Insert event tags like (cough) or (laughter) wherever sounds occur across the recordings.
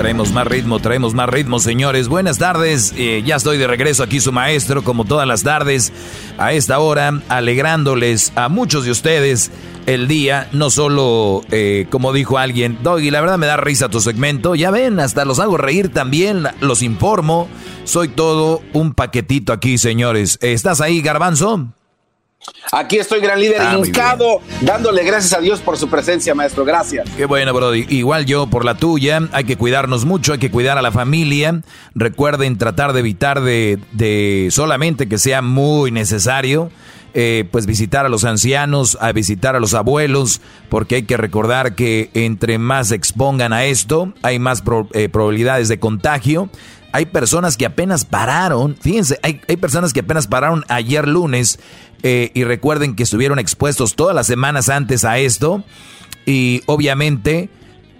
Traemos más ritmo, traemos más ritmo, señores. Buenas tardes. Eh, ya estoy de regreso aquí, su maestro, como todas las tardes, a esta hora, alegrándoles a muchos de ustedes el día. No solo, eh, como dijo alguien, Doggy, la verdad me da risa tu segmento. Ya ven, hasta los hago reír también, los informo. Soy todo un paquetito aquí, señores. ¿Estás ahí, Garbanzo? Aquí estoy, gran líder, ah, hincado, dándole gracias a Dios por su presencia, maestro. Gracias. Qué bueno, Brody. Igual yo por la tuya. Hay que cuidarnos mucho, hay que cuidar a la familia. Recuerden tratar de evitar de, solamente que sea muy necesario. Eh, pues visitar a los ancianos, a visitar a los abuelos, porque hay que recordar que entre más se expongan a esto, hay más eh, probabilidades de contagio. Hay personas que apenas pararon, fíjense, hay, hay personas que apenas pararon ayer lunes eh, y recuerden que estuvieron expuestos todas las semanas antes a esto. Y obviamente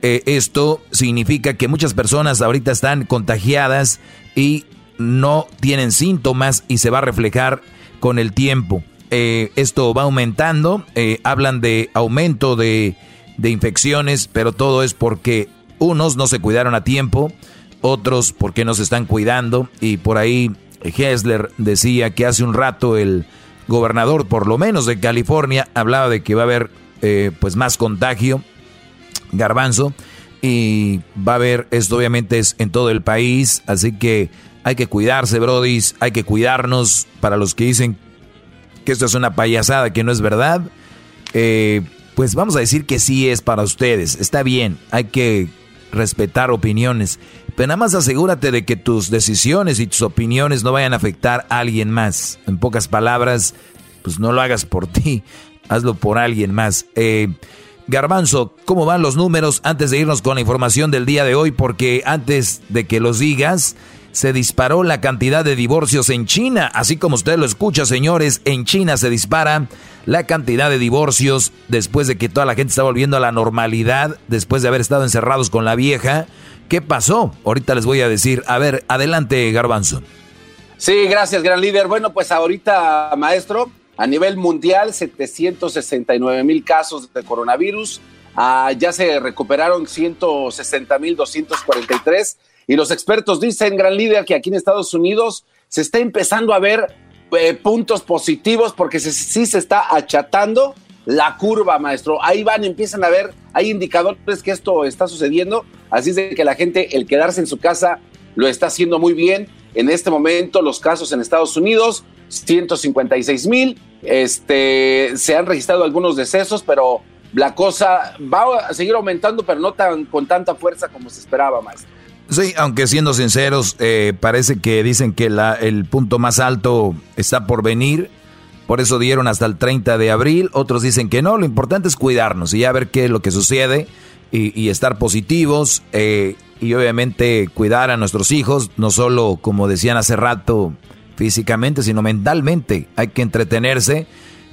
eh, esto significa que muchas personas ahorita están contagiadas y no tienen síntomas y se va a reflejar con el tiempo. Eh, esto va aumentando, hablan de aumento de, de infecciones, pero todo es porque unos no se cuidaron a tiempo, otros porque no se están cuidando. Y por ahí Hessler decía que hace un rato el gobernador, por lo menos de California, hablaba de que va a haber eh, pues más contagio, garbanzo, y va a haber, esto obviamente es en todo el país, así que hay que cuidarse, brodis, hay que cuidarnos. Para los que dicen que esto es una payasada, que no es verdad, eh, pues vamos a decir que sí es para ustedes, está bien, hay que respetar opiniones, pero nada más asegúrate de que tus decisiones y tus opiniones no vayan a afectar a alguien más. En pocas palabras, pues no lo hagas por (laughs) ti, hazlo por alguien más. Eh, Garbanzo, ¿cómo van los números antes de irnos con la información del día de hoy? Porque antes de que los digas, se disparó la cantidad de divorcios en China. Así como usted lo escucha, señores, en China se dispara la cantidad de divorcios después de que toda la gente está volviendo a la normalidad, después de haber estado encerrados con la vieja. ¿Qué pasó? Ahorita les voy a decir. A ver, adelante, Garbanzo. Sí, gracias, gran líder. Bueno, pues ahorita, maestro, a nivel mundial, 769 mil casos de coronavirus. Ah, ya se recuperaron 160 mil 243. Y los expertos dicen, gran líder, que aquí en Estados Unidos se está empezando a ver eh, puntos positivos porque sí se está achatando la curva, maestro. Ahí van, empiezan a ver, hay indicadores que esto está sucediendo. Así es de que la gente, el quedarse en su casa, lo está haciendo muy bien. En este momento, los casos en Estados Unidos, 156 mil. Este, se han registrado algunos decesos, pero la cosa va a seguir aumentando, pero no tan, con tanta fuerza como se esperaba, maestro. Sí, aunque siendo sinceros, eh, parece que dicen que la, el punto más alto está por venir. Por eso dieron hasta el 30 de abril. Otros dicen que no. Lo importante es cuidarnos y ya ver qué es lo que sucede y, estar positivos eh, y obviamente cuidar a nuestros hijos, no solo como decían hace rato físicamente, sino mentalmente. Hay que entretenerse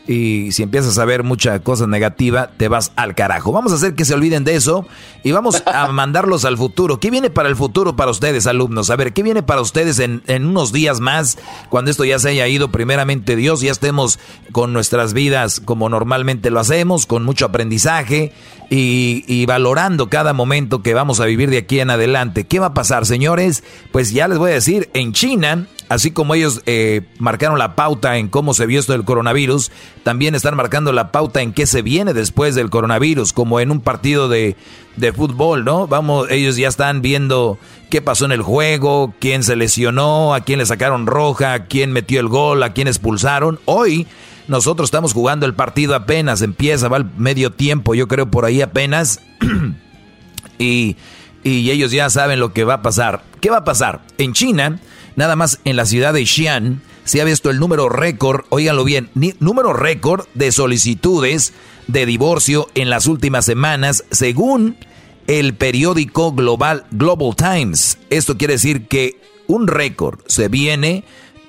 y si empiezas a ver mucha cosa negativa, te vas al carajo. Vamos a hacer que se olviden de eso y vamos a (laughs) mandarlos al futuro. ¿Qué viene para el futuro para ustedes, alumnos? A ver, ¿qué viene para ustedes en, unos días más, cuando esto ya se haya ido, primeramente Dios, ya estemos con nuestras vidas como normalmente lo hacemos, con mucho aprendizaje y, y valorando cada momento que vamos a vivir de aquí en adelante? ¿Qué va a pasar, señores? Pues ya les voy a decir, en China así como ellos eh, marcaron la pauta en cómo se vio esto del coronavirus, también están marcando la pauta en qué se viene después del coronavirus, como en un partido de, de fútbol, ¿no? Vamos, ellos ya están viendo qué pasó en el juego, quién se lesionó, a quién le sacaron roja, quién metió el gol, a quién expulsaron. Hoy nosotros estamos jugando el partido apenas, empieza, va al medio tiempo, yo creo por ahí apenas. (clears throat) y, y ellos ya saben lo que va a pasar. ¿Qué va a pasar? En China Nada más en la ciudad de Xi'an se ha visto el número récord, óiganlo bien, número récord de solicitudes de divorcio en las últimas semanas, según el periódico global Global Times. Esto quiere decir que un récord se viene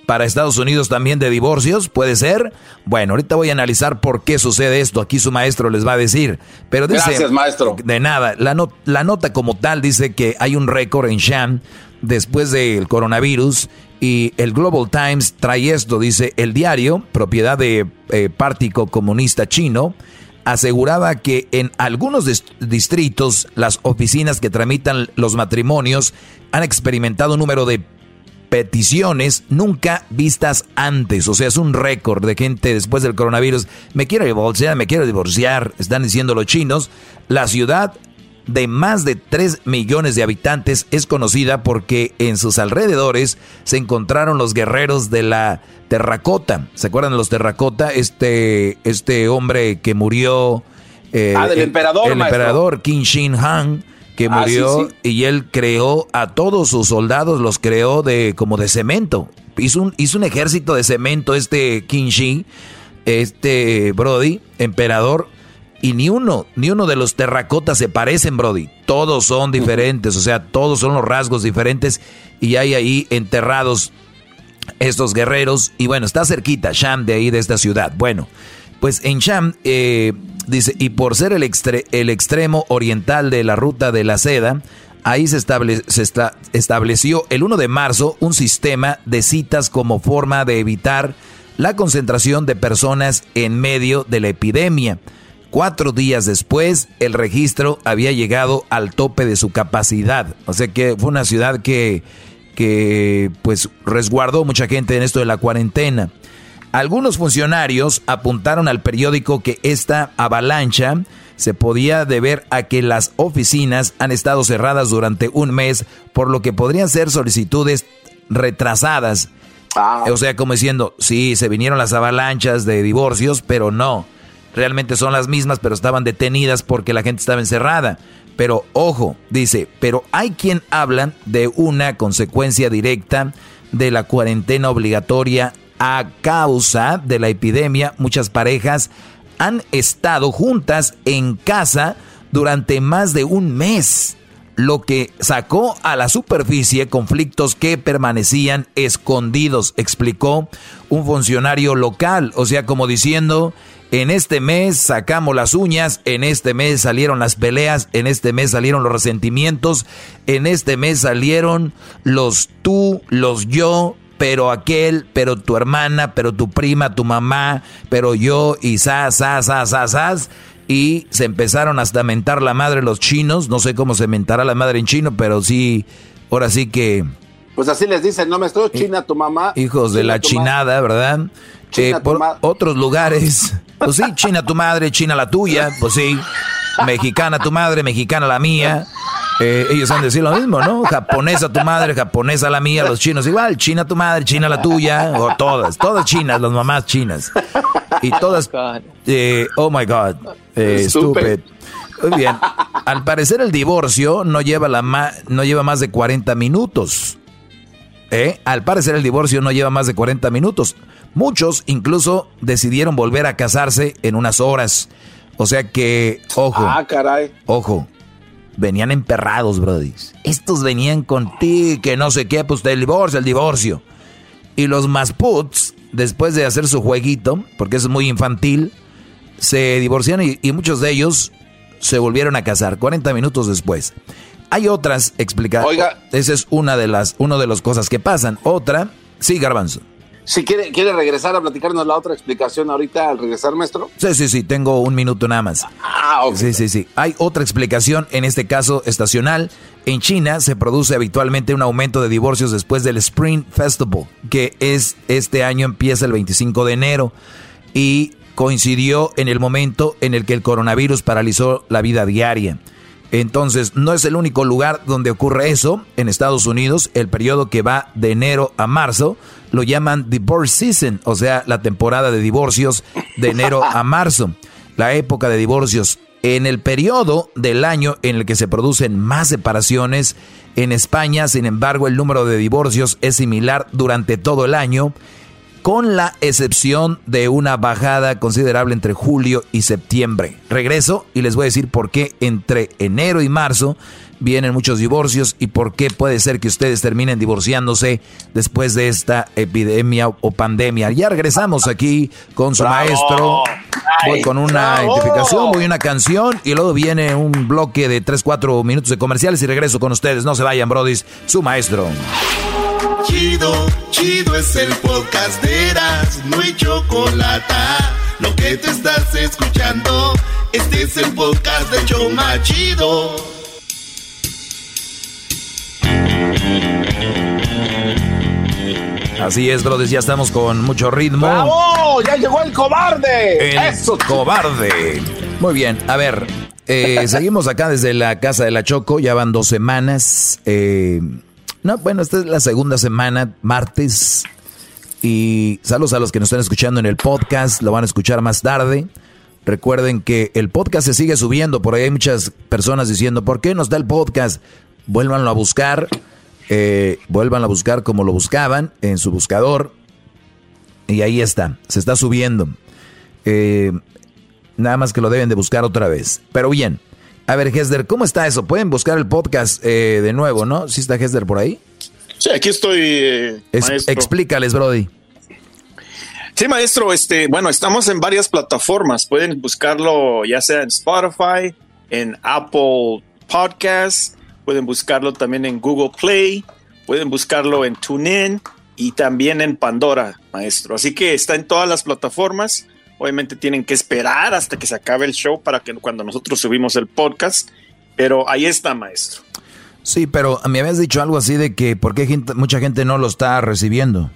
para Estados Unidos también de divorcios, ¿puede ser? Bueno, ahorita voy a analizar por qué sucede esto, aquí su maestro les va a decir. Pero dice, Gracias, maestro. De nada, la, la nota como tal dice que hay un récord en Sham después del coronavirus y el Global Times trae esto, dice, el diario, propiedad de eh, Partido Comunista Chino, aseguraba que en algunos distritos las oficinas que tramitan los matrimonios han experimentado un número de peticiones nunca vistas antes. O sea, es un récord de gente después del coronavirus. Me quiero divorciar, me quiero divorciar, están diciendo los chinos. La ciudad de más de 3 millones de habitantes es conocida porque en sus alrededores se encontraron los guerreros de la terracota. ¿Se acuerdan de los terracota? Este, este hombre que murió... Eh, ah, del emperador. El, emperador Qin Shi Han que ah, murió y él creó a todos sus soldados, los creó de como de cemento. Hizo un, hizo un ejército de cemento este Qin este Brody, emperador, y ni uno, ni uno de los terracotas se parecen, Brody. Todos son diferentes, o sea, todos son los rasgos diferentes y hay ahí enterrados estos guerreros. Y bueno, está cerquita Sham de ahí, de esta ciudad. Bueno, pues en Sham, eh, dice, y por ser el, el extremo oriental de la ruta de la seda, ahí se, se estableció el 1 de marzo un sistema de citas como forma de evitar la concentración de personas en medio de la epidemia. Cuatro días después, el registro había llegado al tope de su capacidad. O sea que fue una ciudad que, que pues resguardó mucha gente en esto de la cuarentena. Algunos funcionarios apuntaron al periódico que esta avalancha se podía deber a que las oficinas han estado cerradas durante un mes, por lo que podrían ser solicitudes retrasadas. Ah. O sea, como diciendo, sí, se vinieron las avalanchas de divorcios, pero no. Realmente son las mismas, pero estaban detenidas porque la gente estaba encerrada. Pero ojo, dice, pero hay quien habla de una consecuencia directa de la cuarentena obligatoria a causa de la epidemia, muchas parejas han estado juntas en casa durante más de un mes, lo que sacó a la superficie conflictos que permanecían escondidos, explicó un funcionario local, o sea, como diciendo, en este mes sacamos las uñas, en este mes salieron las peleas, en este mes salieron los resentimientos, en este mes salieron los tú, los yo, pero aquel, pero tu hermana, pero tu prima, tu mamá, pero yo y sa, sa, sa, sa, sa, y se empezaron hasta a mentar la madre los chinos, no sé cómo se mentará la madre en chino, pero sí, ahora sí que... Pues así les dicen, no me estoy china tu mamá. Hijos de la chinada, ¿verdad? Eh, por otros lugares, pues sí, china tu madre, china la tuya, pues sí, mexicana tu madre, mexicana la mía. Eh, ellos han de decir lo mismo, ¿no? Japonesa tu madre, japonesa la mía, los chinos igual, china tu madre, china la tuya, o todas, todas chinas, las mamás chinas. Y todas, eh, oh my God, eh, stupid. Muy bien, al parecer el divorcio no lleva, la no lleva más de 40 minutos. ¿Eh? Al parecer el divorcio no lleva más de 40 minutos. Muchos incluso decidieron volver a casarse en unas horas. O sea que, ojo. Ah, caray. Ojo venían emperrados, brody. Estos venían contigo, que no sé qué, pues el divorcio, el divorcio. Y los más puts, después de hacer su jueguito, porque es muy infantil, se divorciaron y, muchos de ellos se volvieron a casar 40 minutos después. Hay otras explicaciones. Oiga. Esa es una de las, una de las cosas que pasan. Otra, sí, Garbanzo. Si quiere, quiere regresar a platicarnos la otra explicación ahorita al regresar, maestro. Sí, sí, sí, tengo un minuto nada más. Ah, ok. Sí, sí, sí. Hay otra explicación, en este caso estacional. En China se produce habitualmente un aumento de divorcios después del Spring Festival, que es este año empieza el 25 de enero y coincidió en el momento en el que el coronavirus paralizó la vida diaria. Entonces, no es el único lugar donde ocurre eso. En Estados Unidos, el periodo que va de enero a marzo lo llaman divorce season, o sea, la temporada de divorcios de enero a (laughs) marzo. La época de divorcios en el periodo del año en el que se producen más separaciones. En España, sin embargo, el número de divorcios es similar durante todo el año con la excepción de una bajada considerable entre julio y septiembre. Regreso y les voy a decir por qué entre enero y marzo vienen muchos divorcios y por qué puede ser que ustedes terminen divorciándose después de esta epidemia o pandemia. Ya regresamos aquí con su maestro. Voy con una identificación, voy una canción y luego viene un bloque de 3, 4 minutos de comerciales y regreso con ustedes. No se vayan, brodis, su maestro. Chido, chido es el podcast de Eras, no hay chocolate. Lo que te estás escuchando, este es el podcast de Choma Chido. Así es, brothers, ya estamos con mucho ritmo. ¡Bravo! ¡Ya llegó el cobarde! El Eso. cobarde. Muy bien, a ver, eh, (laughs) seguimos acá desde la casa de la Choco, ya van dos semanas. Eh, no, bueno, esta es la segunda semana, martes. Y saludos a los que nos están escuchando en el podcast, lo van a escuchar más tarde. Recuerden que el podcast se sigue subiendo, por ahí hay muchas personas diciendo, ¿por qué nos da el podcast? Vuélvanlo a buscar eh, vuelvan a buscar como lo buscaban en su buscador. Y ahí está, se está subiendo. Eh, nada más que lo deben de buscar otra vez. Pero bien, a ver, Hesder, ¿cómo está eso? Pueden buscar el podcast eh, de nuevo, ¿no? ¿Sí está Hesder por ahí? Sí, aquí estoy. explícales, Brody. Sí, maestro, este, bueno, estamos en varias plataformas. Pueden buscarlo ya sea en Spotify, en Apple Podcasts, pueden buscarlo también en Google Play, pueden buscarlo en TuneIn y también en Pandora, maestro. Así que está en todas las plataformas. Obviamente tienen que esperar hasta que se acabe el show para que cuando nosotros subimos el podcast, pero ahí está, maestro. Sí, pero me habías dicho algo así de que por qué mucha gente no lo está recibiendo.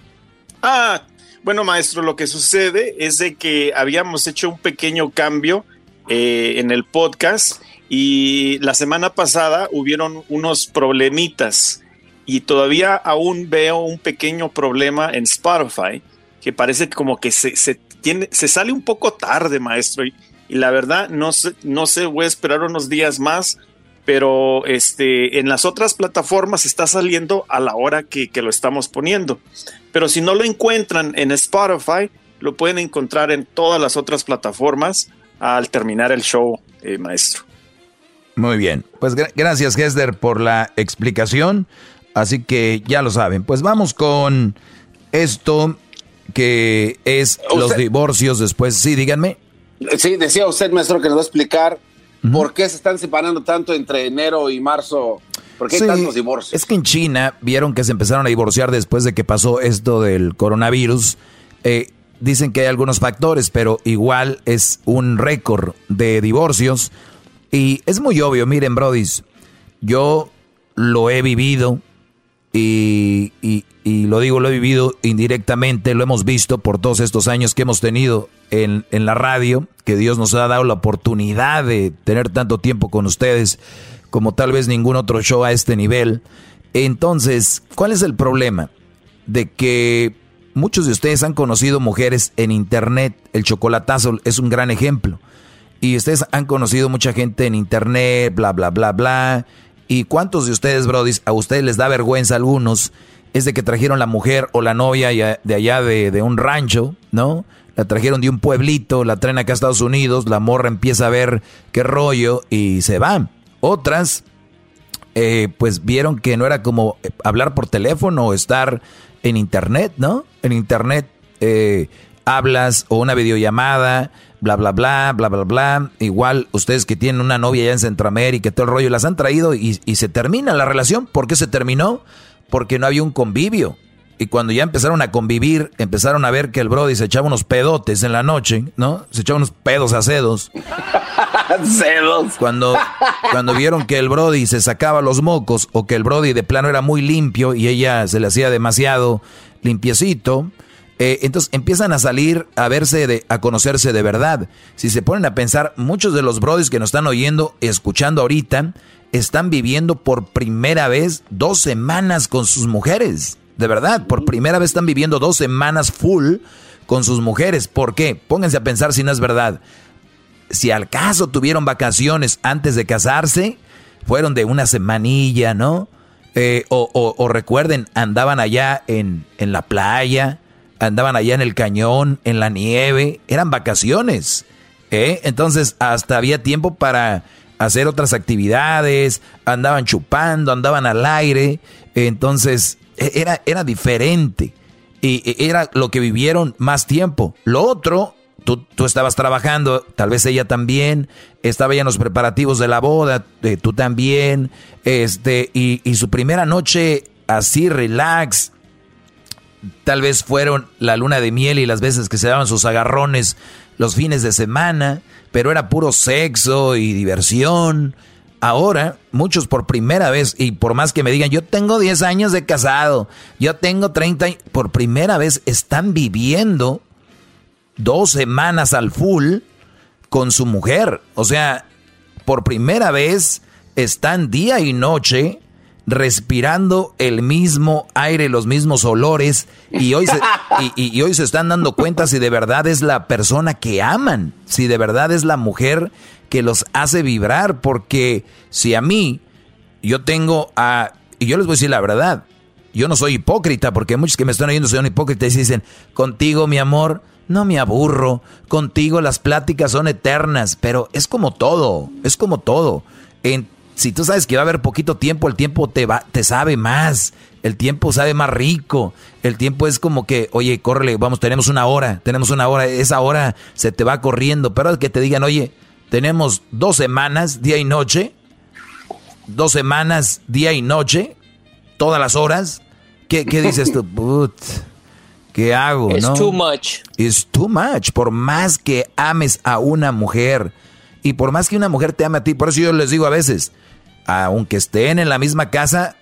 Ah, bueno, maestro, lo que sucede es de que habíamos hecho un pequeño cambio eh, en el podcast y la semana pasada hubieron unos problemitas y todavía aún veo un pequeño problema en Spotify que parece como que se, tiene, se sale un poco tarde, maestro. Y, la verdad, no sé, no sé, voy a esperar unos días más, pero este, en las otras plataformas está saliendo a la hora que, lo estamos poniendo. Pero si no lo encuentran en Spotify, lo pueden encontrar en todas las otras plataformas al terminar el show, eh, maestro. Muy bien, pues gracias Hesder por la explicación, así que ya lo saben. Pues vamos con esto que es los divorcios después. Sí, díganme. Sí, decía usted, maestro, que nos va a explicar por qué se están separando tanto entre enero y marzo. ¿Por qué hay tantos divorcios? Es que en China vieron que se empezaron a divorciar después de que pasó esto del coronavirus. Eh, dicen que hay algunos factores, pero igual es un récord de divorcios y es muy obvio, miren, Brodis, yo lo he vivido y, lo digo, lo he vivido indirectamente, lo hemos visto por todos estos años que hemos tenido en, en la radio, que Dios nos ha dado la oportunidad de tener tanto tiempo con ustedes como tal vez ningún otro show a este nivel. Entonces, ¿cuál es el problema? De que muchos de ustedes han conocido mujeres en internet, el chocolatazo es un gran ejemplo y ustedes han conocido mucha gente en internet, bla, bla, bla, bla. ¿Y cuántos de ustedes, Brody, a ustedes les da vergüenza algunos? Es de que trajeron la mujer o la novia de allá de, un rancho, ¿no? La trajeron de un pueblito, la traen acá a Estados Unidos, la morra empieza a ver qué rollo y se va. Otras, eh, pues vieron que no era como eh, hablar por teléfono o estar en internet, ¿no? En internet eh, hablas o una videollamada bla, bla, bla, bla, bla, bla. Igual ustedes que tienen una novia allá en Centroamérica y todo el rollo, las han traído y, se termina la relación. ¿Por qué se terminó? Porque no había un convivio. Y cuando ya empezaron a convivir, empezaron a ver que el Brody se echaba unos pedotes en la noche, ¿no? Se echaba unos pedos a cedos. (laughs) cedos. Cuando, cuando vieron que el Brody se sacaba los mocos o que el Brody de plano era muy limpio y ella se le hacía demasiado limpiecito, eh, entonces empiezan a salir, a verse, de, a conocerse de verdad. Si se ponen a pensar, muchos de los brodis que nos están oyendo, escuchando ahorita, están viviendo por primera vez dos semanas con sus mujeres. De verdad, por primera vez están viviendo dos semanas full con sus mujeres. ¿Por qué? Pónganse a pensar si no es verdad. Si al caso tuvieron vacaciones antes de casarse, fueron de una semanilla, ¿no? Eh, o, recuerden, andaban allá en, en la playa, andaban allá en el cañón, en la nieve, eran vacaciones. ¿eh? Entonces hasta había tiempo para hacer otras actividades, andaban chupando, andaban al aire, entonces e, era, era diferente y e, era lo que vivieron más tiempo. Lo otro, tú, tú estabas trabajando, tal vez ella también, estaba ya en los preparativos de la boda, eh, tú también, este, y, y su primera noche así relax, tal vez fueron la luna de miel y las veces que se daban sus agarrones los fines de semana, pero era puro sexo y diversión. Ahora, muchos por primera vez, y por más que me digan, yo tengo 10 años de casado, yo tengo 30, por primera vez están viviendo dos semanas al full con su mujer. O sea, por primera vez están día y noche respirando el mismo aire, los mismos olores, y hoy, se, y, hoy se están dando cuenta si de verdad es la persona que aman, si de verdad es la mujer que los hace vibrar, porque si a mí, yo tengo a, y yo les voy a decir la verdad, yo no soy hipócrita, porque muchos que me están oyendo son hipócritas y dicen, contigo mi amor, no me aburro, contigo las pláticas son eternas, pero es como todo, es como todo. Si tú sabes que va a haber poquito tiempo, el tiempo te va, te sabe más, el tiempo sabe más rico, el tiempo es como que, oye, córrele, vamos, tenemos una hora, tenemos una hora, esa hora se te va corriendo, pero es que te digan, oye, tenemos dos semanas, día y noche, dos semanas, día y noche, todas las horas, ¿qué, qué dices tú? (laughs) Put, ¿Qué hago? Es too much. Es too much, por más que ames a una mujer, y por más que una mujer te ame a ti, por eso yo les digo a veces, aunque estén en la misma casa,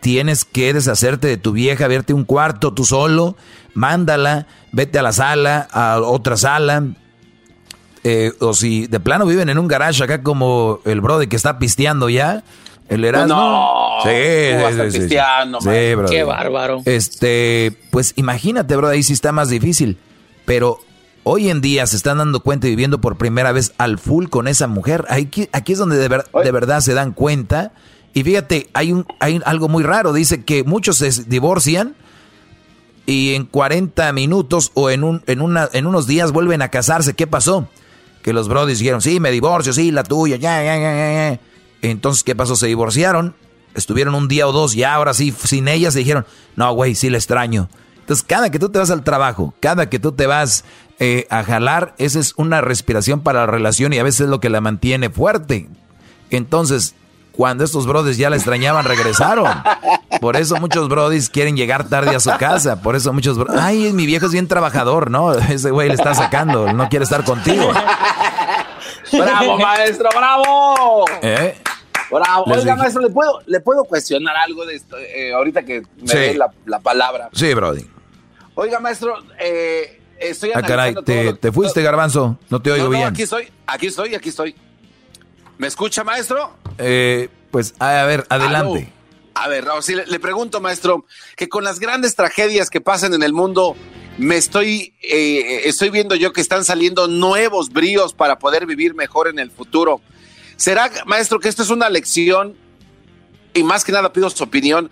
tienes que deshacerte de tu vieja, verte un cuarto tú solo, mándala, vete a la sala, a otra sala. Eh, o si de plano viven en un garage acá como el brother que está pisteando ya, el Erasmo. No, sí, sí, pisteando, sí, Qué bárbaro. Este, pues imagínate, bro, ahí sí está más difícil. Pero hoy en día se están dando cuenta y viviendo por primera vez al full con esa mujer. Aquí, aquí es donde de, de verdad se dan cuenta. Y fíjate, hay, un, hay algo muy raro. Dice que muchos se divorcian y en 40 minutos o en, un, en, una, en unos días vuelven a casarse. ¿Qué pasó? Que los brodis dijeron, sí, me divorcio, sí, la tuya, ya, ya, ya, ya. Entonces, ¿qué pasó? Se divorciaron, estuvieron un día o dos, y ahora sí, sin ella se dijeron, no, güey, sí le extraño. Entonces, cada que tú te vas al trabajo, cada que tú te vas eh, a jalar, esa es una respiración para la relación y a veces es lo que la mantiene fuerte. Entonces, cuando estos brodis ya la extrañaban, regresaron. Por eso muchos brodis quieren llegar tarde a su casa. Por eso muchos brodis, ay, mi viejo es bien trabajador, ¿no? (laughs) Ese güey le está sacando, no quiere estar contigo. ¡Bravo, maestro, bravo! ¿Eh? Bravo. Oiga, maestro, ¿le puedo, ¿le puedo cuestionar algo de esto eh, ahorita que me Sí. dé la, la palabra? Sí, brody. Oiga, maestro, eh, estoy Ah, caray, te, todo lo- te fuiste, garbanzo. No te oigo No, no, bien. aquí estoy, aquí estoy, aquí estoy. ¿Me escucha, maestro? Eh, pues, a ver, adelante. A ver, le, le pregunto, maestro, que con las grandes tragedias que pasan en el mundo, me estoy, eh, estoy viendo yo que están saliendo nuevos bríos para poder vivir mejor en el futuro. ¿Será, maestro, que esto es una lección? Y más que nada pido su opinión.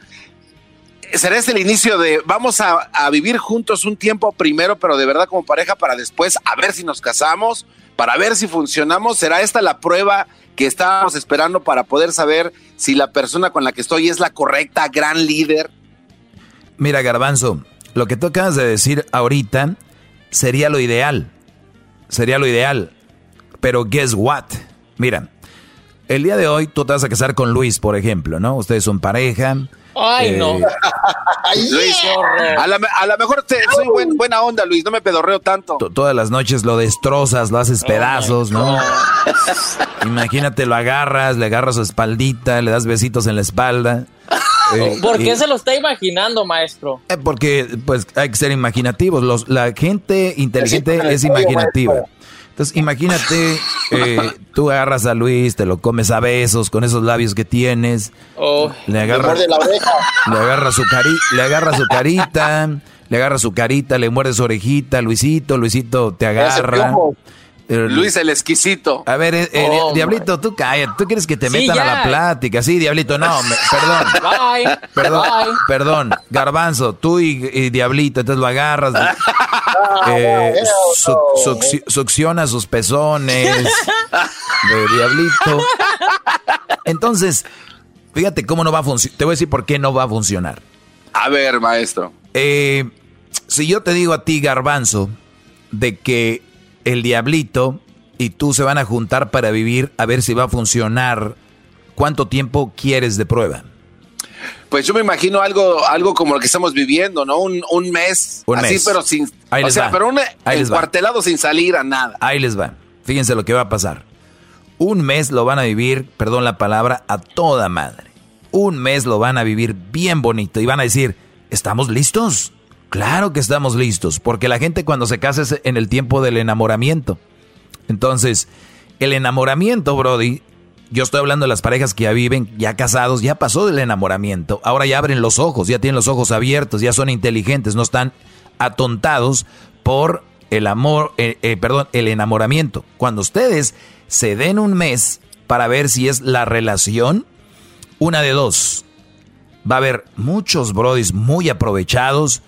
¿Será este el inicio de vamos a, vivir juntos un tiempo primero, pero de verdad como pareja, para después a ver si nos casamos, para ver si funcionamos? ¿Será esta la prueba que estábamos esperando para poder saber si la persona con la que estoy es la correcta, gran líder? Mira, garbanzo, lo que tú acabas de decir ahorita sería lo ideal. Sería lo ideal. Pero guess what? Mira, el día de hoy tú te vas a casar con Luis, por ejemplo, ¿no? Ustedes son pareja. Ay, Eh, (laughs) no. Luis, Qué horror. a la, a la mejor te- soy buen- buena onda, Luis, no me pedorreo tanto. to- Todas las noches lo destrozas, lo haces pedazos, ¿no? (laughs) Imagínate, lo agarras, le agarras su espaldita, le das besitos en la espalda. (laughs) Eh, ¿Por y- qué se lo está imaginando, maestro? Eh, Porque pues hay que ser imaginativos. Los, la gente inteligente es imaginativa. Entonces imagínate, eh, tú agarras a Luis, te lo comes a besos con esos labios que tienes, Oh, le agarras, Muerde la oreja. le agarras su cari, le agarras su carita, le agarras su carita, le muerdes su orejita, Luisito, Luisito te agarra. piojo. Luis el exquisito. A ver, eh, eh, Oh, Diablito, tú cállate. ¿Tú quieres que te Sí, metan a la plática? Sí, Diablito, no, me- perdón. (laughs) Bye. Perdón, Bye. perdón, Garbanzo, tú y, y Diablito, entonces lo agarras, eh, su- succi- succiona sus pezones, (laughs) de Diablito. Entonces, fíjate cómo no va a funcionar. Te voy a decir por qué no va a funcionar. A ver, maestro. Eh, si yo te digo a ti, Garbanzo, de que el Diablito y tú se van a juntar para vivir, a ver si va a funcionar, ¿cuánto tiempo quieres de prueba? Pues yo me imagino algo, algo como lo que estamos viviendo, ¿no? Un, un mes. Un así, mes. pero sin. Ahí o les sea, va. pero un Ahí encuartelado sin salir a nada. Ahí les va. Fíjense lo que va a pasar. Un mes lo van a vivir, perdón la palabra, a toda madre. Un mes lo van a vivir bien bonito y van a decir, ¿estamos listos? Claro que estamos listos, porque la gente cuando se casa es en el tiempo del enamoramiento. Entonces, el enamoramiento, Brody, yo estoy hablando de las parejas que ya viven, ya casados, ya pasó del enamoramiento. Ahora ya abren los ojos, ya tienen los ojos abiertos, ya son inteligentes, no están atontados por el amor, eh, eh, perdón, el enamoramiento. Cuando ustedes se den un mes para ver si es la relación, una de dos. Va a haber muchos brodis muy aprovechados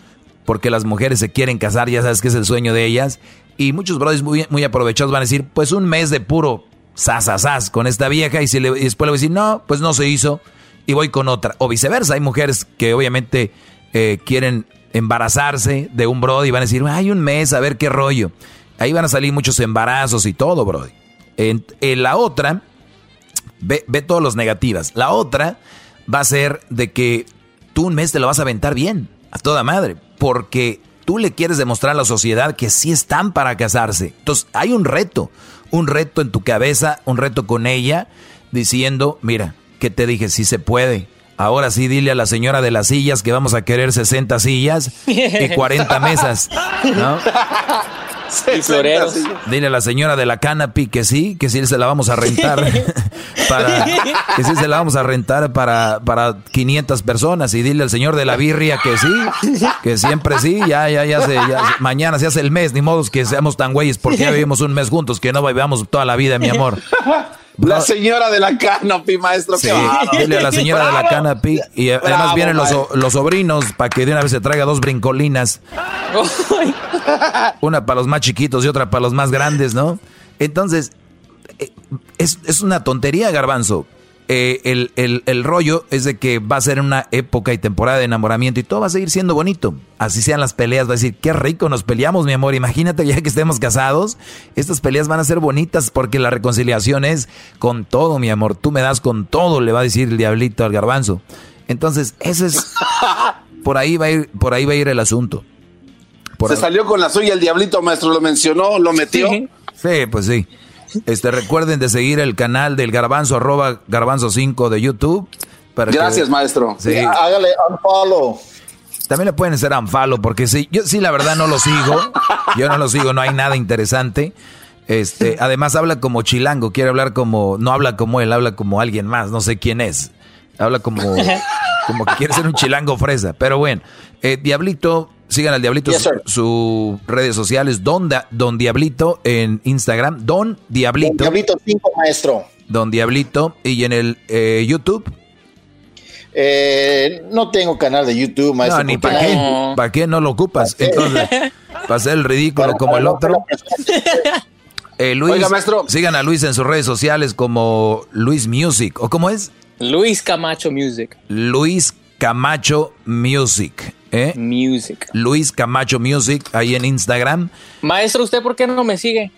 porque las mujeres se quieren casar, ya sabes que es el sueño de ellas. Y muchos brodis muy, muy aprovechados van a decir, pues un mes de puro sasasas con esta vieja y, si le- después le voy a decir, no, pues no se hizo y voy con otra. O viceversa, hay mujeres que obviamente eh, quieren embarazarse de un brody y van a decir, hay un mes, a ver qué rollo. Ahí van a salir muchos embarazos y todo, brody. En, la otra, ve, ve todos los negativas. La otra va a ser de que tú un mes te lo vas a aventar bien, a toda madre, porque tú le quieres demostrar a la sociedad que sí están para casarse. Entonces, hay un reto, un reto en tu cabeza, un reto con ella, diciendo, mira, que te dije, sí se puede. Ahora sí, dile a la señora de las sillas que vamos a querer 60 sillas y 40 mesas, ¿no? (laughs) Y floreros. Dile a la señora de la canopy que sí, que sí se la vamos a rentar (laughs) para que sí se la vamos a rentar para, para 500 personas y dile al señor de la birria que sí, que siempre sí, ya ya ya se ya- mañana se hace el mes, ni modo que seamos tan güeyes porque ya vivimos un mes juntos, que no vivamos toda la vida, mi amor. La señora de la canopy, maestro. Sí, dile a la señora de la canopy y además vienen los, los sobrinos para que de una vez se traiga dos brincolinas. Una para los más chiquitos y otra para los más grandes, ¿no? Entonces, eh, es, es una tontería, garbanzo. Eh, el, el- el rollo es de que va a ser una época y temporada de enamoramiento y todo va a seguir siendo bonito. Así sean las peleas, va a decir, qué rico nos peleamos, mi amor. Imagínate ya que estemos casados, estas peleas van a ser bonitas porque la reconciliación es con todo, mi amor. Tú me das con todo, le va a decir el diablito al garbanzo. Entonces, ese es... (laughs) Por ahí va a ir, por ahí va a ir el asunto. Por Se ahí- salió con la suya el diablito, maestro. Lo mencionó, lo metió. Sí, pues sí. Este, recuerden de seguir el canal del Garbanzo, arroba Garbanzo 5 de YouTube. para que- Gracias, maestro. Sí. Hágale unfollow. También le pueden hacer unfollow, porque sí, yo sí, la verdad no lo sigo. (laughs) Yo no lo sigo, no hay nada interesante. Este, además habla como chilango, quiere hablar como, no habla como él, habla como alguien más, no sé quién es. Habla como, (laughs) como que quiere ser un chilango fresa. Pero bueno, eh, Diablito, sigan al Diablito Yes, su- sus redes sociales, Don, Da- Don Diablito en Instagram, Don Diablito, Diablito 5, maestro. Don Diablito, y en el eh, YouTube, Eh, no tengo canal de YouTube, maestro. no, ni para qué, No. para qué no lo ocupas. Entonces, para hacer el ridículo Para- como el otro. (laughs) Eh, Luis, Oiga, maestro. sigan a Luis en sus redes sociales como Luis Music, ¿o cómo es? Luis Camacho Music. Luis Camacho Music, ¿eh? Music. Luis Camacho Music, ahí en Instagram. Maestro, ¿usted por qué no me sigue?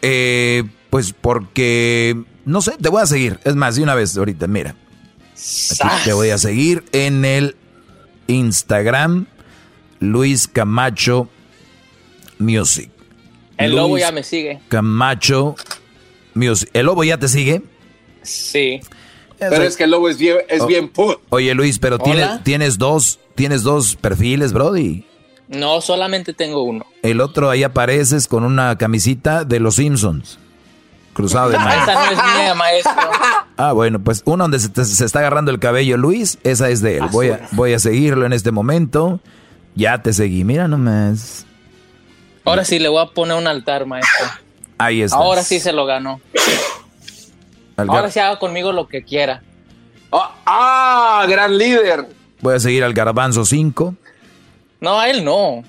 Eh, pues porque, no sé, te voy a seguir. Es más, de una vez ahorita, mira. Aquí te voy a seguir en el Instagram, Luis Camacho Music. El lobo ya me sigue. Camacho Music. ¿El lobo ya te sigue? Sí. Pero es que el lobo es bien, es Oh. bien put. Oye Luis, pero tienes, tienes dos, tienes dos perfiles, Brody. No, solamente tengo uno. El otro ahí apareces con una camisita de los Simpsons. Cruzado de mano. Esta no es mía, maestro. Ah, bueno, pues uno donde se, te- se está agarrando el cabello, Luis, esa es de él. Voy a, voy a seguirlo en este momento. Ya te seguí, mira nomás. Ahora sí le voy a poner un altar, maestro. Ahí está. Ahora sí se lo ganó. Ahora sí haga conmigo lo que quiera. Ah, ah, gran líder. Voy a seguir al garbanzo 5. No, a él no.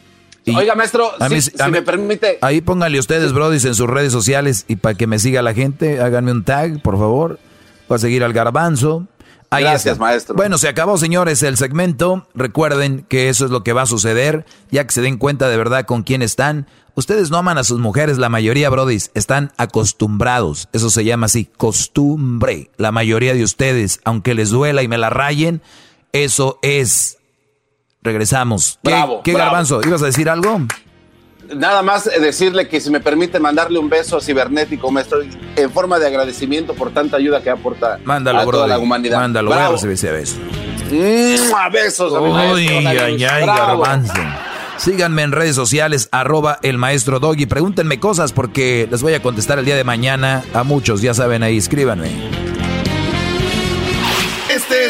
Y- Oiga, maestro, A si, mí- si a mí- me permite. Ahí pónganle ustedes, brodis, en sus redes sociales y para que me siga la gente, háganme un tag, por favor. Voy a seguir al garbanzo. Ahí Gracias, está. maestro. Bueno, se acabó, señores, el segmento. Recuerden que eso es lo que va a suceder, ya que se den cuenta de verdad con quién están. Ustedes no aman a sus mujeres, la mayoría, brodis, están acostumbrados. Eso se llama así, costumbre. La mayoría de ustedes, aunque les duela y me la rayen, eso es. Regresamos. ¿Qué, Bravo, qué bravo. garbanzo? ¿Ibas a decir algo? Nada más decirle que si me permite mandarle un beso cibernético, maestro, en forma de agradecimiento por tanta ayuda que aporta Mándalo, a bro. toda la humanidad. Mándalo, voy a Bravo. recibir ese beso. ¡Mua! besos, a mi Uy, maestro. ay, ay, Bravo. garbanzo. Síganme en redes sociales, arroba el maestro Doggy. Pregúntenme cosas porque les voy a contestar el día de mañana a muchos. Ya saben ahí, escríbanme.